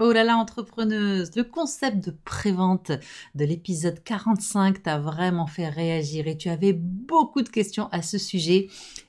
Oh là là, entrepreneuse, le concept de prévente de l'épisode 45 t'a vraiment fait réagir et tu avais beaucoup de questions à ce sujet.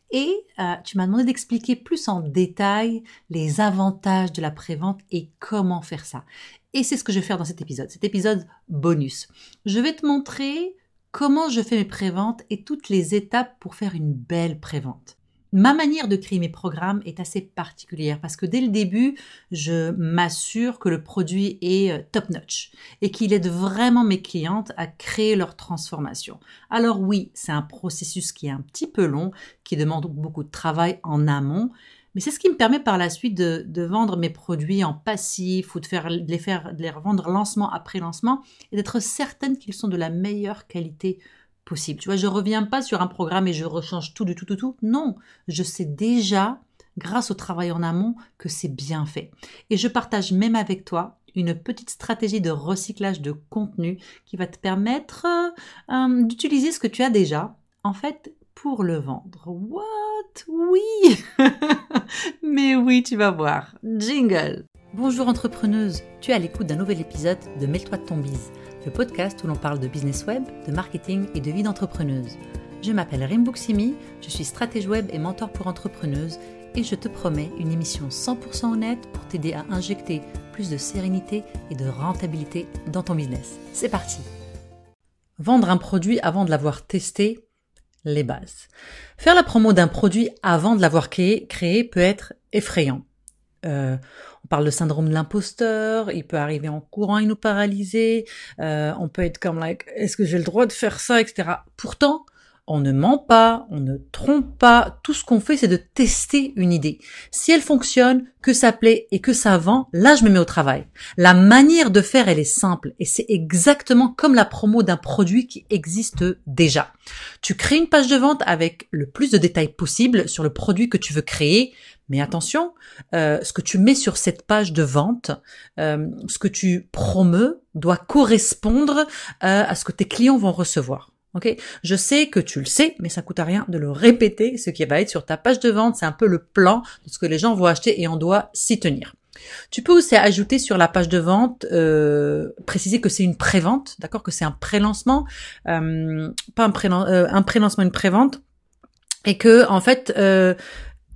Et euh, tu m'as demandé d'expliquer plus en détail les avantages de la prévente et comment faire ça. Et c'est ce que je vais faire dans cet épisode, cet épisode bonus. Je vais te montrer comment je fais mes préventes et toutes les étapes pour faire une belle prévente. Ma manière de créer mes programmes est assez particulière parce que dès le début, je m'assure que le produit est euh, top notch et qu'il aide vraiment mes clientes à créer leur transformation. Alors oui, c'est un processus qui est un petit peu long, qui demande beaucoup de travail en amont, mais c'est ce qui me permet par la suite de, vendre mes produits en passif ou de, faire, de les faire, de les revendre lancement après lancement et d'être certaine qu'ils sont de la meilleure qualité Tu vois, je reviens pas sur un programme et je rechange tout du tout, tout, tout. Non, je sais déjà, grâce au travail en amont, que c'est bien fait. Et je partage même avec toi une petite stratégie de recyclage de contenu qui va te permettre euh, d'utiliser ce que tu as déjà, en fait, pour le vendre. What? Oui! Mais oui, tu vas voir. Jingle! Bonjour entrepreneuse, tu es à l'écoute d'un nouvel épisode de Mêle-toi de ton bise le podcast où l'on parle de business web, de marketing et de vie d'entrepreneuse. Je m'appelle Rimbuksimi, je suis stratège web et mentor pour entrepreneuses et je te promets une émission 100% honnête pour t'aider à injecter plus de sérénité et de rentabilité dans ton business. C'est parti Vendre un produit avant de l'avoir testé, les bases. Faire la promo d'un produit avant de l'avoir créé, créé peut être effrayant. Euh, on parle de syndrome de l'imposteur, il peut arriver en courant et nous paralyser, euh, on peut être comme like, est-ce que j'ai le droit de faire ça, etc. Pourtant, on ne ment pas, on ne trompe pas, tout ce qu'on fait c'est de tester une idée. Si elle fonctionne, que ça plaît et que ça vend, là je me mets au travail. La manière de faire elle est simple et c'est exactement comme la promo d'un produit qui existe déjà. Tu crées une page de vente avec le plus de détails possible sur le produit que tu veux créer, mais attention, euh, ce que tu mets sur cette page de vente, euh, ce que tu promeus doit correspondre euh, à ce que tes clients vont recevoir. Ok, je sais que tu le sais, mais ça coûte à rien de le répéter. Ce qui va être sur ta page de vente, c'est un peu le plan de ce que les gens vont acheter et on doit s'y tenir. Tu peux aussi ajouter sur la page de vente, préciser que c'est une pré-vente, d'accord, que c'est un pré-lancement, pas un pré, euh, un pré-lancement, une pré-vente, et que en fait,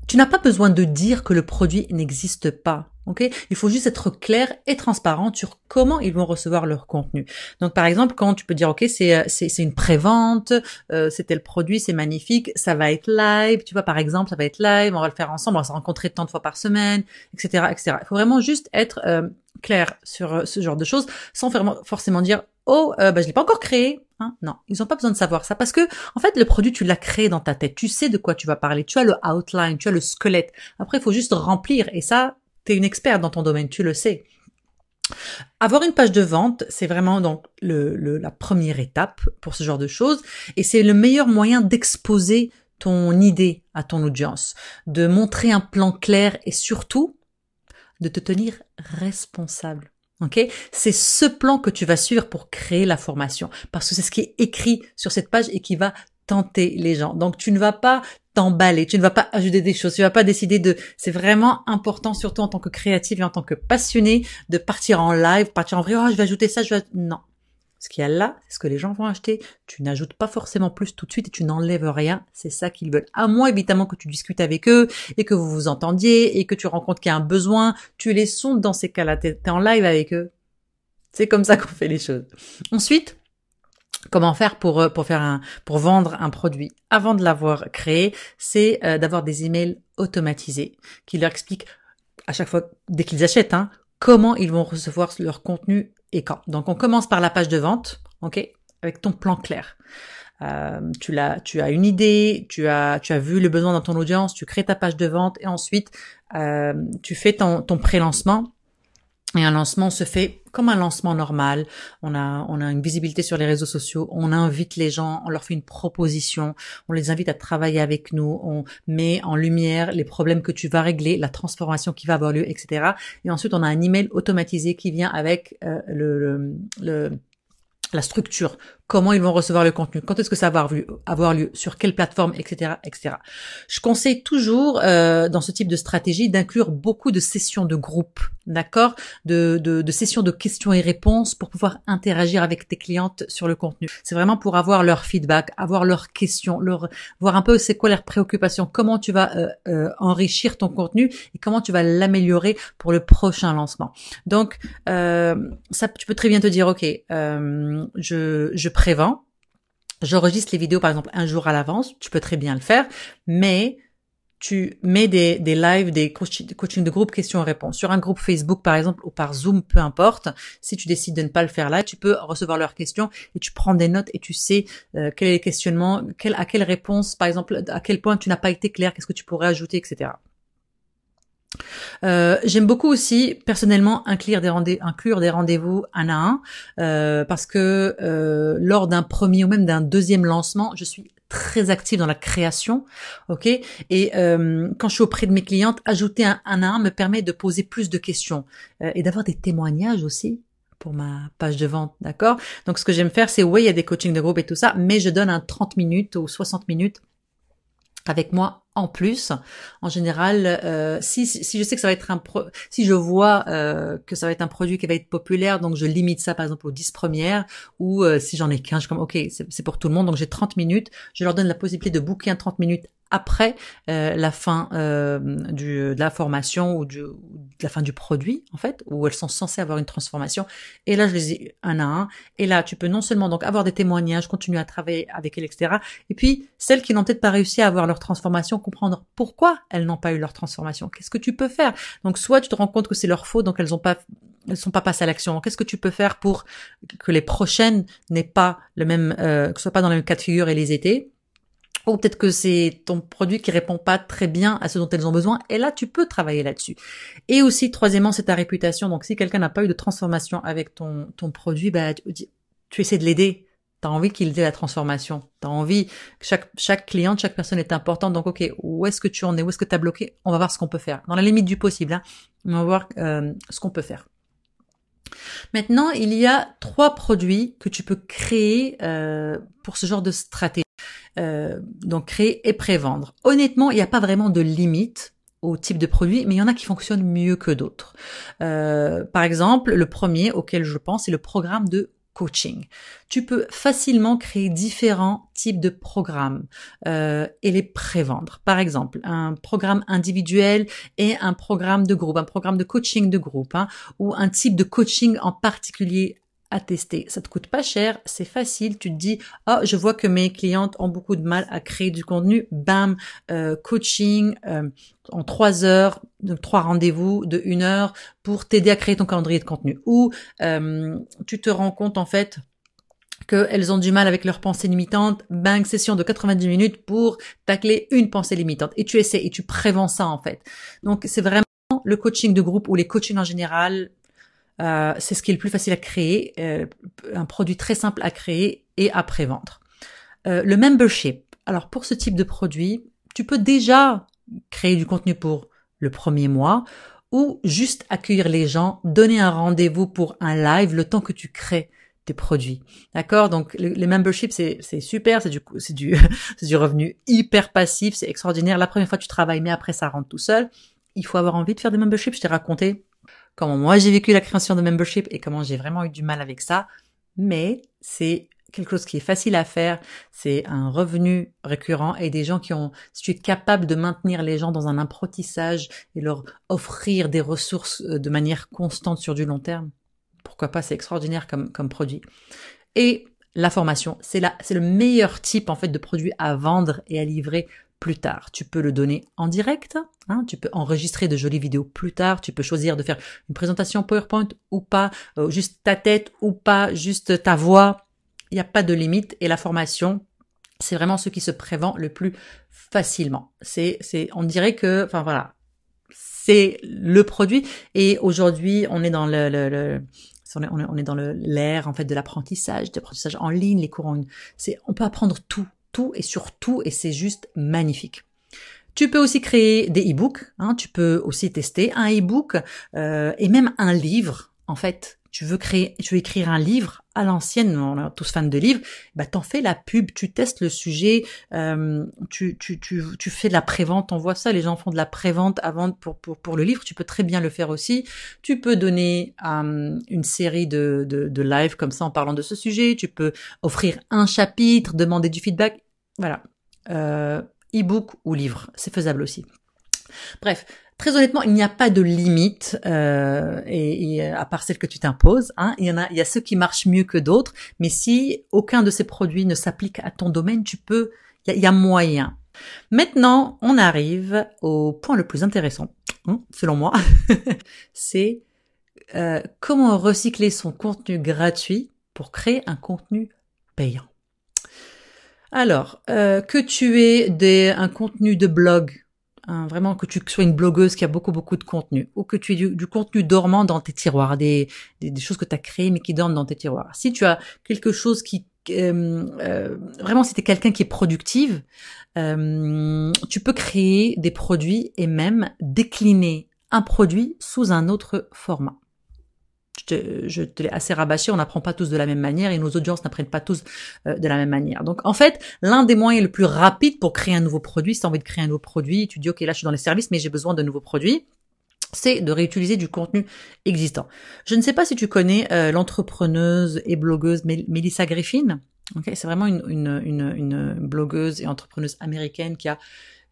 tu n'as pas besoin de dire que le produit n'existe pas. ok? Il faut juste être clair et transparent sur comment ils vont recevoir leur contenu. Donc par exemple, quand tu peux dire ok, c'est euh, c'est une prévente, euh, c'était le produit, c'est magnifique, ça va être live. Tu vois par exemple, ça va être live, on va le faire ensemble, on va se rencontrer tant de fois par semaine, etc., etc. Il faut vraiment juste être euh, clair sur euh, ce genre de choses, sans forcément dire oh euh, bah, je l'ai pas encore créé. Non, ils ont pas besoin de savoir ça parce que en fait le produit tu l'as créé dans ta tête, tu sais de quoi tu vas parler, tu as le outline, tu as le squelette. Après il faut juste remplir et ça tu es une experte dans ton domaine, tu le sais. Avoir une page de vente, c'est vraiment donc la première étape pour ce genre de choses et c'est le meilleur moyen d'exposer ton idée à ton audience, de montrer un plan clair et surtout de te tenir responsable. Ok, c'est ce plan que tu vas suivre pour créer la formation, parce que c'est ce qui est écrit sur cette page et qui va tenter les gens. Donc tu ne vas pas t'emballer, tu ne vas pas ajouter des choses, tu ne vas pas décider de. C'est vraiment important, surtout en tant que créative et en tant que passionné, de partir en live, partir en vrai. Oh, je vais ajouter ça, je vais. Non, ce qu'il y a là, c'est ce que les gens vont acheter. Tu n'ajoutes pas forcément plus tout de suite et tu n'enlèves rien. C'est ça qu'ils veulent. À moins évidemment que tu discutes avec eux et que vous vous entendiez et que tu rencontres qu'il y a un besoin. Tu les sondes dans ces cas-là. Tu es en live avec eux. C'est comme ça qu'on fait les choses. Ensuite, Comment faire pour euh, pour faire un pour vendre un produit? Avant de l'avoir créé, c'est euh, d'avoir des emails automatisés qui leur expliquent à chaque fois dès qu'ils achètent hein, comment ils vont recevoir leur contenu et quand. Donc on commence par la page de vente, ok, avec ton plan clair. Euh, tu l'as, tu as une idée, tu as, tu as vu le besoin dans ton audience, tu crées ta page de vente et ensuite euh, tu fais ton, ton pré-lancement. Et un lancement se fait comme un lancement normal. On a, on a une visibilité sur les réseaux sociaux. On invite les gens, on leur fait une proposition. On les invite à travailler avec nous. On met en lumière les problèmes que tu vas régler, la transformation qui va avoir lieu, etc. Et ensuite, on a un email automatisé qui vient avec euh, le, le, le la structure, comment ils vont recevoir le contenu, quand est-ce que ça va avoir lieu, sur quelle plateforme, etc., etc. Je conseille toujours euh, dans ce type de stratégie d'inclure beaucoup de sessions de groupe, d'accord, de, de, sessions de questions et réponses pour pouvoir interagir avec tes clientes sur le contenu. C'est vraiment pour avoir leur feedback, avoir leurs questions, leur voir un peu c'est quoi leurs préoccupations, comment tu vas euh, euh, enrichir ton contenu et comment tu vas l'améliorer pour le prochain lancement. Donc ça, tu peux très bien te dire, ok, je je prévent. J'enregistre les vidéos par exemple un jour à l'avance, tu peux très bien le faire, mais tu mets des, des lives, des coaching de groupe questions-réponses sur un groupe Facebook par exemple ou par Zoom, peu importe. Si tu décides de ne pas le faire là, tu peux recevoir leurs questions et tu prends des notes et tu sais euh, quel est le questionnement, à quelle réponse par exemple, à quel point tu n'as pas été clair, qu'est-ce que tu pourrais ajouter, etc. Euh, J'aime beaucoup aussi personnellement inclure des rendez inclure des rendez-vous un à un euh, parce que euh, lors d'un premier ou même d'un deuxième lancement, je suis très active dans la création, ok? Et euh, quand je suis auprès de mes clientes, ajouter un, un à un me permet de poser plus de questions euh, et d'avoir des témoignages aussi pour ma page de vente, d'accord? Donc ce que j'aime faire, c'est oui, il y a des coachings de groupe et tout ça, mais je donne un 30 minutes ou 60 minutes avec moi en plus. En général, euh, si, si je sais que ça va être un si je vois euh, que ça va être un produit qui va être populaire, donc je limite ça par exemple aux 10 premières, ou euh, si j'en ai 15, je comme ok, c'est pour tout le monde, donc j'ai 30 minutes, je leur donne la possibilité de booker un 30 minutes après euh, la fin euh, du, de la formation ou du, de la fin du produit en fait, où elles sont censées avoir une transformation. Et là, je les ai un à un. Et là, tu peux non seulement donc avoir des témoignages, continuer à travailler avec elles, etc. Et puis celles qui n'ont peut-être pas réussi à avoir leur transformation, comprendre pourquoi elles n'ont pas eu leur transformation. Qu'est-ce que tu peux faire? Donc soit tu te rends compte que c'est leur faute, donc elles ont pas elles sont pas passées à l'action. Qu'est-ce que tu peux faire pour que les prochaines n'aient pas le même, euh, que ce soit pas dans le même cas de figure et les étés ou peut-être que c'est ton produit qui répond pas très bien à ce dont elles ont besoin, et là tu peux travailler là-dessus. Et aussi, troisièmement, c'est ta réputation. Donc si quelqu'un n'a pas eu de transformation avec ton, ton produit, bah, tu, tu essaies de l'aider. Tu as envie qu'il ait la transformation. Tu as envie que chaque, chaque cliente, chaque personne est importante. Donc, OK, où est-ce que tu en es? Où est-ce que tu as bloqué? On va voir ce qu'on peut faire. Dans la limite du possible, hein, on va voir euh, ce qu'on peut faire. Maintenant, il y a trois produits que tu peux créer euh, pour ce genre de stratégie. Euh, donc créer et prévendre. Honnêtement, il n'y a pas vraiment de limite au type de produit, mais il y en a qui fonctionnent mieux que d'autres. Euh, par exemple, le premier auquel je pense, c'est le programme de coaching. Tu peux facilement créer différents types de programmes euh, et les prévendre. Par exemple, un programme individuel et un programme de groupe, un programme de coaching de groupe, hein, ou un type de coaching en particulier tester. Ça te coûte pas cher, c'est facile. Tu te dis, oh, je vois que mes clientes ont beaucoup de mal à créer du contenu. Bam, euh, coaching euh, en trois heures, donc trois rendez-vous de une heure pour t'aider à créer ton calendrier de contenu. Ou euh, tu te rends compte en fait qu'elles ont du mal avec leurs pensées limitantes, bang, session de 90 minutes pour tacler une pensée limitante. Et tu essaies et tu prévends ça en fait. Donc c'est vraiment le coaching de groupe ou les coachings en général, euh, c'est ce qui est le plus facile à créer, euh, un produit très simple à créer et à prévendre. Euh, le membership. Alors pour ce type de produit, tu peux déjà créer du contenu pour le premier mois ou juste accueillir les gens, donner un rendez-vous pour un live le temps que tu crées tes produits. D'accord? Donc les memberships c'est super, c'est du c'est du c'est du revenu hyper passif, c'est extraordinaire. La première fois tu travailles mais après ça rentre tout seul. Il faut avoir envie de faire des memberships, je t'ai raconté comment moi j'ai vécu la création de membership et comment j'ai vraiment eu du mal avec ça. Mais c'est quelque chose qui est facile à faire, c'est un revenu récurrent et des gens qui ont, si tu es capable de maintenir les gens dans un apprentissage et leur offrir des ressources euh, de manière constante sur du long terme, pourquoi pas, c'est extraordinaire comme, comme produit. Et la formation, c'est la, c'est le meilleur type en fait de produit à vendre et à livrer plus tard. Tu peux le donner en direct, hein, tu peux enregistrer de jolies vidéos plus tard, tu peux choisir de faire une présentation PowerPoint ou pas, euh, juste ta tête ou pas, juste ta voix. Il n'y a pas de limite et la formation, c'est vraiment ce qui se prévend le plus facilement. C'est, c'est, on dirait que, enfin voilà, c'est le produit et aujourd'hui on est dans le, on est, dans l'ère en fait de l'apprentissage, de l'apprentissage en ligne, les cours en c'est on peut apprendre tout tout et sur tout et c'est juste magnifique. Tu peux aussi créer des e-books, hein, tu peux aussi tester un e-book euh, et même un livre en fait tu veux créer, tu veux écrire un livre à l'ancienne, on est tous fans de livres, bah t'en fais la pub, tu testes le sujet, euh, tu, tu, tu, tu fais de la prévente, on voit ça, les gens font de la prévente avant pour, pour, pour le livre, tu peux très bien le faire aussi. Tu peux donner euh, une série de, de, live comme ça en parlant de ce sujet, tu peux offrir un chapitre, demander du feedback, voilà. Euh, e-book ou livre, c'est faisable aussi. Bref, très honnêtement, il n'y a pas de limite, euh, et, et, à part celle que tu t'imposes. Hein, il y en a, il y a ceux qui marchent mieux que d'autres, mais si aucun de ces produits ne s'applique à ton domaine, tu peux, il y a, moyen. Maintenant, on arrive au point le plus intéressant, hein, selon moi, c'est euh, comment recycler son contenu gratuit pour créer un contenu payant. Alors, euh, que tu aies un contenu de blog Hein, vraiment que tu sois une blogueuse qui a beaucoup beaucoup de contenu ou que tu aies du, contenu dormant dans tes tiroirs, des, des, choses que tu as créées mais qui dorment dans tes tiroirs. Si tu as quelque chose qui euh, euh, vraiment si tu quelqu'un qui est productive, euh, tu peux créer des produits et même décliner un produit sous un autre format je te, l'ai assez rabâché, on n'apprend pas tous de la même manière et nos audiences n'apprennent pas tous euh, de la même manière. Donc en fait, l'un des moyens le plus rapides pour créer un nouveau produit, si tu as envie de créer un nouveau produit, tu dis ok là je suis dans les services mais j'ai besoin de nouveaux produits, c'est de réutiliser du contenu existant. Je ne sais pas si tu connais euh, l'entrepreneuse et blogueuse Melissa Griffin. Okay, c'est vraiment une, une, une, une blogueuse et entrepreneuse américaine qui a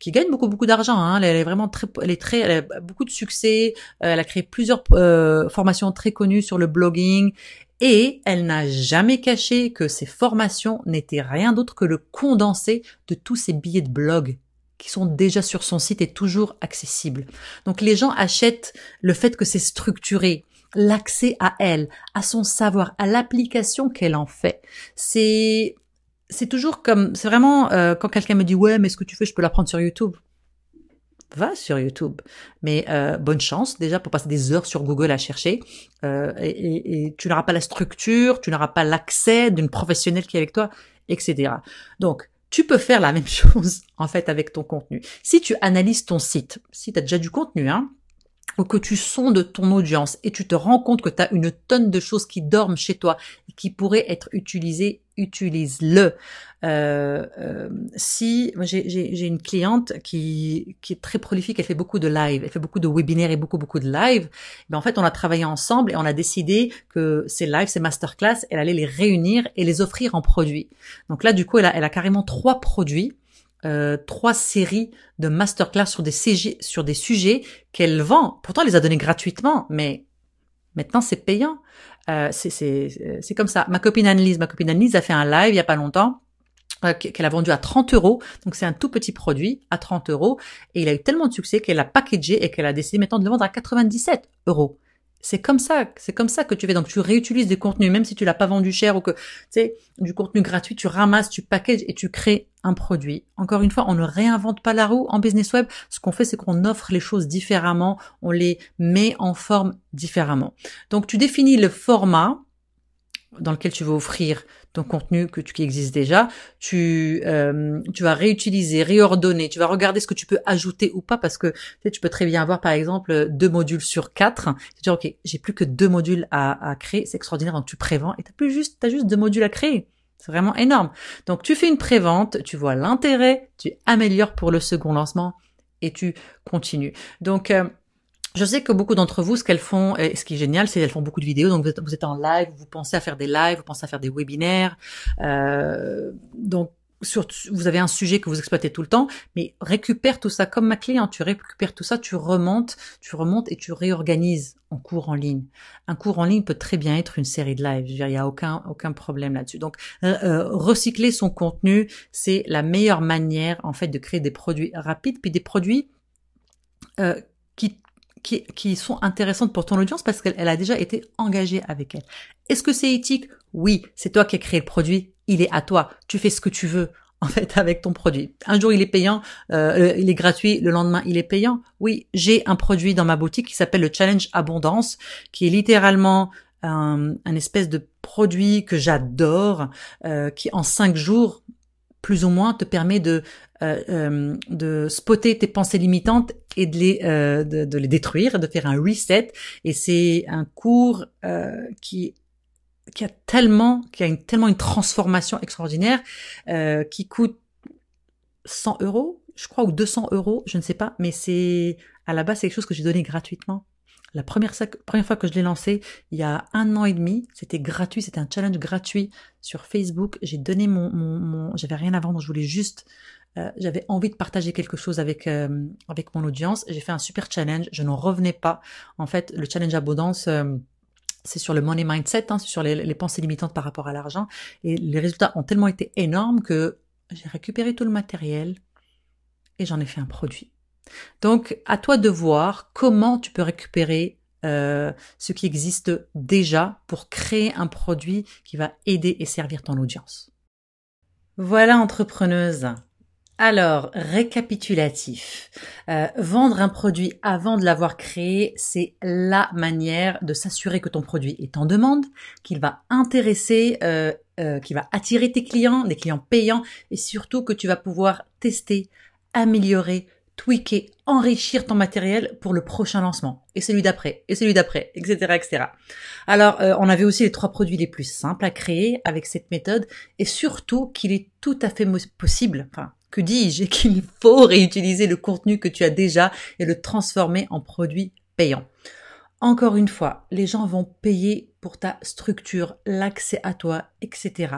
qui gagne beaucoup beaucoup d'argent. Hein. Elle, est vraiment très, elle est très, elle a beaucoup de succès. Euh, elle a créé plusieurs euh, formations très connues sur le blogging et elle n'a jamais caché que ces formations n'étaient rien d'autre que le condensé de tous ces billets de blog qui sont déjà sur son site et toujours accessibles. Donc les gens achètent le fait que c'est structuré, l'accès à elle, à son savoir, à l'application qu'elle en fait. C'est c'est toujours comme, c'est vraiment euh, quand quelqu'un me dit ouais, mais ce que tu fais, je peux l'apprendre sur YouTube. Va sur YouTube, mais euh, bonne chance déjà pour passer des heures sur Google à chercher. Euh, et, et, tu n'auras pas la structure, tu n'auras pas l'accès d'une professionnelle qui est avec toi, etc. Donc tu peux faire la même chose en fait avec ton contenu. Si tu analyses ton site, si tu as déjà du contenu, hein, ou que tu sondes ton audience et tu te rends compte que tu as une tonne de choses qui dorment chez toi et qui pourraient être utilisées, utilise-le. Euh, euh, si j'ai une cliente qui, qui est très prolifique, elle fait beaucoup de live, elle fait beaucoup de webinaires et beaucoup beaucoup de live. Ben en fait, on a travaillé ensemble et on a décidé que ces lives, ces masterclass, elle allait les réunir et les offrir en produits. Donc là, du coup, elle a, elle a carrément trois produits euh, trois séries de masterclass sur des, CG, sur des sujets qu'elle vend. Pourtant, elle les a donnés gratuitement, mais maintenant c'est payant. Euh, c'est comme ça. Ma copine Annelise, ma copine Annelise a fait un live il y a pas longtemps euh, qu'elle a vendu à 30 euros. Donc c'est un tout petit produit à 30 euros et il a eu tellement de succès qu'elle l'a packagé et qu'elle a décidé maintenant de le vendre à 97 euros. C'est comme ça, c'est comme ça que tu fais. Donc tu réutilises des contenus, même si tu l'as pas vendu cher ou que tu sais du contenu gratuit, tu ramasses, tu packages et tu crées un produit. Encore une fois, on ne réinvente pas la roue en business web. Ce qu'on fait, c'est qu'on offre les choses différemment, on les met en forme différemment. Donc tu définis le format dans lequel tu veux offrir ton contenu que tu, qui existe déjà, tu euh, tu vas réutiliser, réordonner, tu vas regarder ce que tu peux ajouter ou pas parce que tu, peux très bien avoir par exemple deux modules sur quatre. Tu dis ok, j'ai plus que deux modules à, à créer, c'est extraordinaire donc tu prévends et t'as plus juste t'as juste deux modules à créer. C'est vraiment énorme. Donc tu fais une prévente, tu vois l'intérêt, tu améliores pour le second lancement et tu continues. Donc euh, je sais que beaucoup d'entre vous, ce qu'elles font, et ce qui est génial, c'est qu'elles font beaucoup de vidéos. Donc vous êtes, en live, vous pensez à faire des lives, vous pensez à faire des webinaires. Euh, donc vous avez un sujet que vous exploitez tout le temps, mais récupère tout ça comme ma cliente. Tu récupères tout ça, tu remontes, tu remontes et tu réorganises en cours en ligne. Un cours en ligne peut très bien être une série de lives. il n'y a aucun aucun problème là-dessus. Donc euh, recycler son contenu, c'est la meilleure manière en fait de créer des produits rapides, puis des produits euh, qui sont intéressantes pour ton audience parce qu'elle a déjà été engagée avec elle. Est-ce que c'est éthique? Oui, c'est toi qui as créé le produit, il est à toi. Tu fais ce que tu veux en fait avec ton produit. Un jour il est payant, euh, il est gratuit, le lendemain il est payant. Oui, j'ai un produit dans ma boutique qui s'appelle le Challenge Abondance, qui est littéralement un, un espèce de produit que j'adore, euh, qui en cinq jours plus ou moins te permet de, euh, euh, de spotter tes pensées limitantes et de les, euh, de, les détruire, de faire un reset. Et c'est un cours qui qui a tellement, qui a une, tellement une transformation extraordinaire, qui coûte 100 euros, je crois, ou 200 euros, je ne sais pas, mais c'est à la base c'est quelque chose que j'ai donné gratuitement. La première, première fois que je l'ai lancé, il y a un an et demi, c'était gratuit, c'était un challenge gratuit sur Facebook. J'ai donné mon, mon, j'avais rien à vendre, je voulais juste, euh, j'avais envie de partager quelque chose avec euh, avec mon audience. J'ai fait un super challenge, je n'en revenais pas. En fait, le challenge abondance. Euh, c'est sur le money mindset, hein, c'est sur les, pensées limitantes par rapport à l'argent. Et les résultats ont tellement été énormes que j'ai récupéré tout le matériel et j'en ai fait un produit. Donc, à toi de voir comment tu peux récupérer euh, ce qui existe déjà pour créer un produit qui va aider et servir ton audience. Voilà, entrepreneuse. Alors, récapitulatif. Euh, vendre un produit avant de l'avoir créé, c'est la manière de s'assurer que ton produit est en demande, qu'il va intéresser, euh, qu'il va attirer tes clients, des clients payants, et surtout que tu vas pouvoir tester, améliorer, tweaker, enrichir ton matériel pour le prochain lancement, et celui d'après, et celui d'après, etc., etc. Alors, euh, on avait aussi les trois produits les plus simples à créer avec cette méthode, et surtout qu'il est tout à fait possible, enfin, que dis-je, qu'il faut réutiliser le contenu que tu as déjà et le transformer en produit payant. Encore une fois, les gens vont payer pour ta structure, l'accès à toi, etc.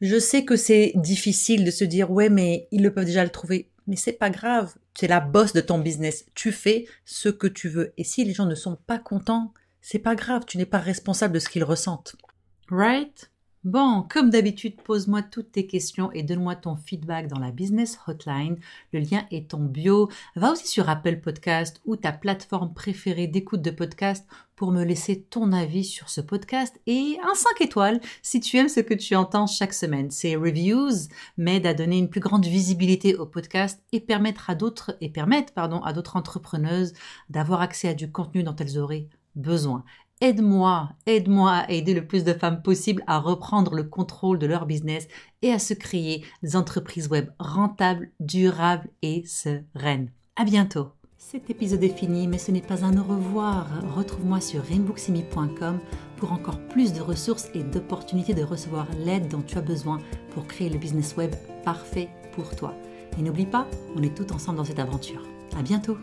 Je sais que c'est difficile de se dire ouais mais ils le peuvent déjà le trouver mais c'est pas grave, tu es la boss de ton business, tu fais ce que tu veux. Et si les gens ne sont pas contents, c'est pas grave, tu n'es pas responsable de ce qu'ils ressentent. Right? Bon, comme d'habitude, pose-moi toutes tes questions et donne-moi ton feedback dans la business hotline. Le lien est en bio. Va aussi sur Apple Podcast ou ta plateforme préférée d'écoute de podcast pour me laisser ton avis sur ce podcast et un 5 étoiles si tu aimes ce que tu entends chaque semaine. Ces reviews m'aident à donner une plus grande visibilité au podcast et permettre à d'autres et à d'autres entrepreneuses d'avoir accès à du contenu dont elles auraient besoin. Aide-moi, aide-moi à aider le plus de femmes possible à reprendre le contrôle de leur business et à se créer des entreprises web rentables, durables et sereines. À bientôt. Cet épisode est fini, mais ce n'est pas un au revoir. Retrouve-moi sur rainbooksimi.com pour encore plus de ressources et d'opportunités de recevoir l'aide dont tu as besoin pour créer le business web parfait pour toi. Et n'oublie pas, on est tous ensemble dans cette aventure. À bientôt.